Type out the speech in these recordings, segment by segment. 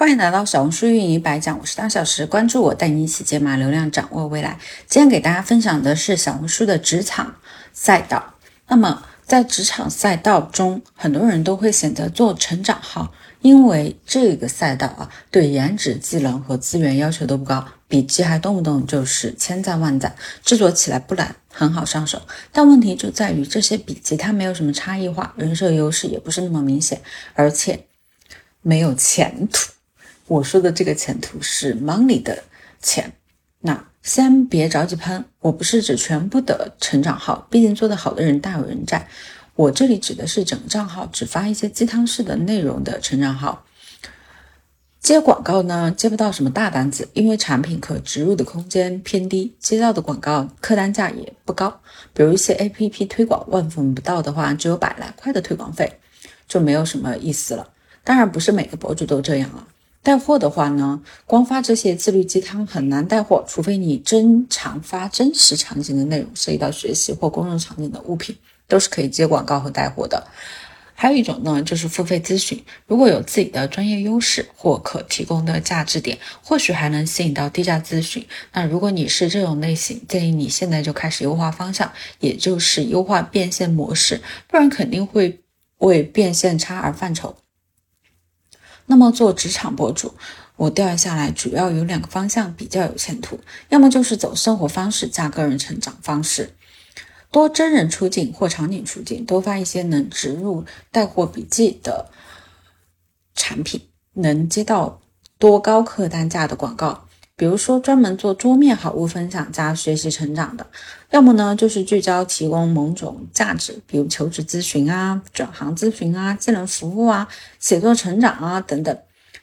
欢迎来到小红书运营百讲，我是大小时，关注我，带你一起解码流量，掌握未来。今天给大家分享的是小红书的职场赛道。那么在职场赛道中，很多人都会选择做成长号，因为这个赛道啊，对颜值、技能和资源要求都不高，笔记还动不动就是千赞万赞，制作起来不难，很好上手。但问题就在于这些笔记它没有什么差异化，人设优势也不是那么明显，而且没有前途。我说的这个前途是 money 的钱，那先别着急喷。我不是指全部的成长号，毕竟做得好的人大有人在。我这里指的是整个账号只发一些鸡汤式的内容的成长号。接广告呢，接不到什么大单子，因为产品可植入的空间偏低，接到的广告客单价也不高。比如一些 APP 推广，万分不到的话，只有百来块的推广费，就没有什么意思了。当然，不是每个博主都这样啊。带货的话呢，光发这些自律鸡汤很难带货，除非你真常发真实场景的内容，涉及到学习或公众场景的物品，都是可以接广告和带货的。还有一种呢，就是付费咨询，如果有自己的专业优势或可提供的价值点，或许还能吸引到低价咨询。那如果你是这种类型，建议你现在就开始优化方向，也就是优化变现模式，不然肯定会为变现差而犯愁。那么做职场博主，我调研下来主要有两个方向比较有前途，要么就是走生活方式加个人成长方式，多真人出镜或场景出镜，多发一些能植入带货笔记的产品，能接到多高客单价的广告。比如说专门做桌面好物分享加学习成长的，要么呢就是聚焦提供某种价值，比如求职咨询啊、转行咨询啊、技能服务啊、写作成长啊等等，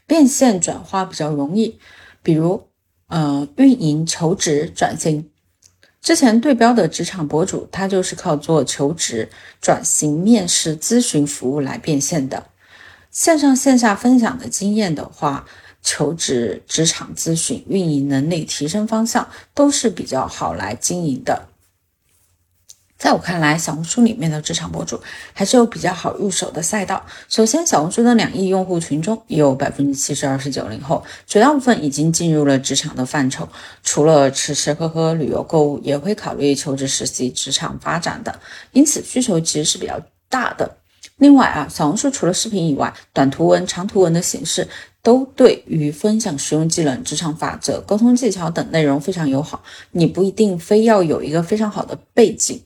变现转化比较容易。比如呃运营求职转型，之前对标的职场博主，他就是靠做求职转型面试咨询服务来变现的。线上线下分享的经验的话。求职、职场咨询、运营能力提升方向都是比较好来经营的。在我看来，小红书里面的职场博主还是有比较好入手的赛道。首先，小红书的两亿用户群中有百分之七十二是九零后，绝大部分已经进入了职场的范畴，除了吃吃喝喝、旅游购物，也会考虑求职、实习、职场发展的，因此需求其实是比较大的。另外啊，小红书除了视频以外，短图文、长图文的形式。都对于分享实用技能、职场法则、沟通技巧等内容非常友好。你不一定非要有一个非常好的背景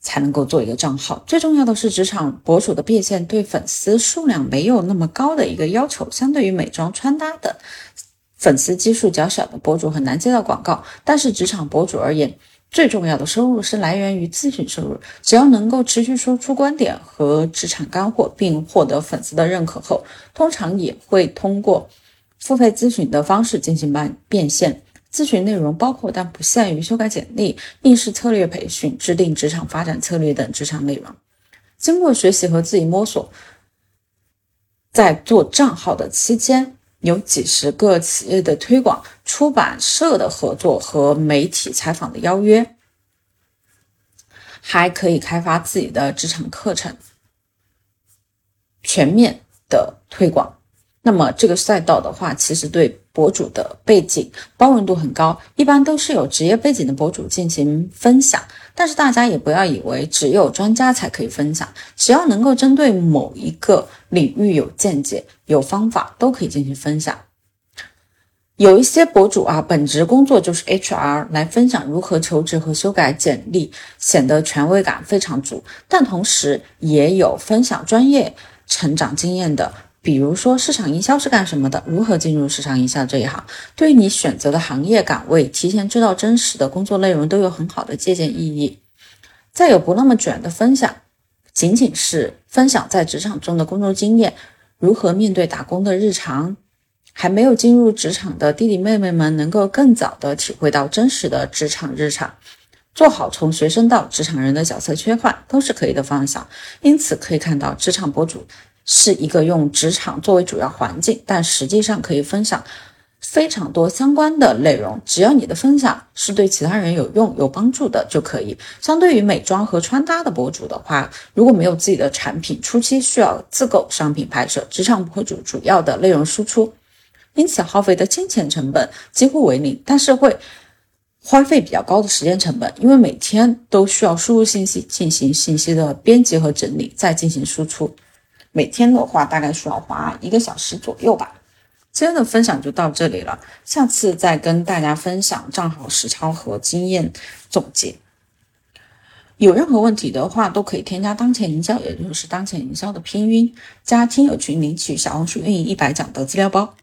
才能够做一个账号。最重要的是，职场博主的变现对粉丝数量没有那么高的一个要求。相对于美妆、穿搭等粉丝基数较小的博主，很难接到广告。但是职场博主而言，最重要的收入是来源于咨询收入，只要能够持续说出观点和职场干货，并获得粉丝的认可后，通常也会通过付费咨询的方式进行办变现。咨询内容包括但不限于修改简历、面试策略培训、制定职场发展策略等职场内容。经过学习和自己摸索，在做账号的期间，有几十个企业的推广、出版社的合作和媒体采访的邀约。还可以开发自己的职场课程，全面的推广。那么这个赛道的话，其实对博主的背景包容度很高，一般都是有职业背景的博主进行分享。但是大家也不要以为只有专家才可以分享，只要能够针对某一个领域有见解、有方法，都可以进行分享。有一些博主啊，本职工作就是 HR，来分享如何求职和修改简历，显得权威感非常足。但同时也有分享专业成长经验的，比如说市场营销是干什么的，如何进入市场营销这一行，对于你选择的行业岗位，提前知道真实的工作内容都有很好的借鉴意义。再有不那么卷的分享，仅仅是分享在职场中的工作经验，如何面对打工的日常。还没有进入职场的弟弟妹妹们，能够更早的体会到真实的职场日常，做好从学生到职场人的角色切换，都是可以的方向。因此可以看到，职场博主是一个用职场作为主要环境，但实际上可以分享非常多相关的内容。只要你的分享是对其他人有用、有帮助的就可以。相对于美妆和穿搭的博主的话，如果没有自己的产品，初期需要自购商品拍摄。职场博主主要的内容输出。因此耗费的金钱成本几乎为零，但是会花费比较高的时间成本，因为每天都需要输入信息、进行信息的编辑和整理，再进行输出。每天的话，大概需要花一个小时左右吧。今天的分享就到这里了，下次再跟大家分享账号实操和经验总结。有任何问题的话，都可以添加当前营销，也就是当前营销的拼音，加听友群领取小红书运营一百讲的资料包。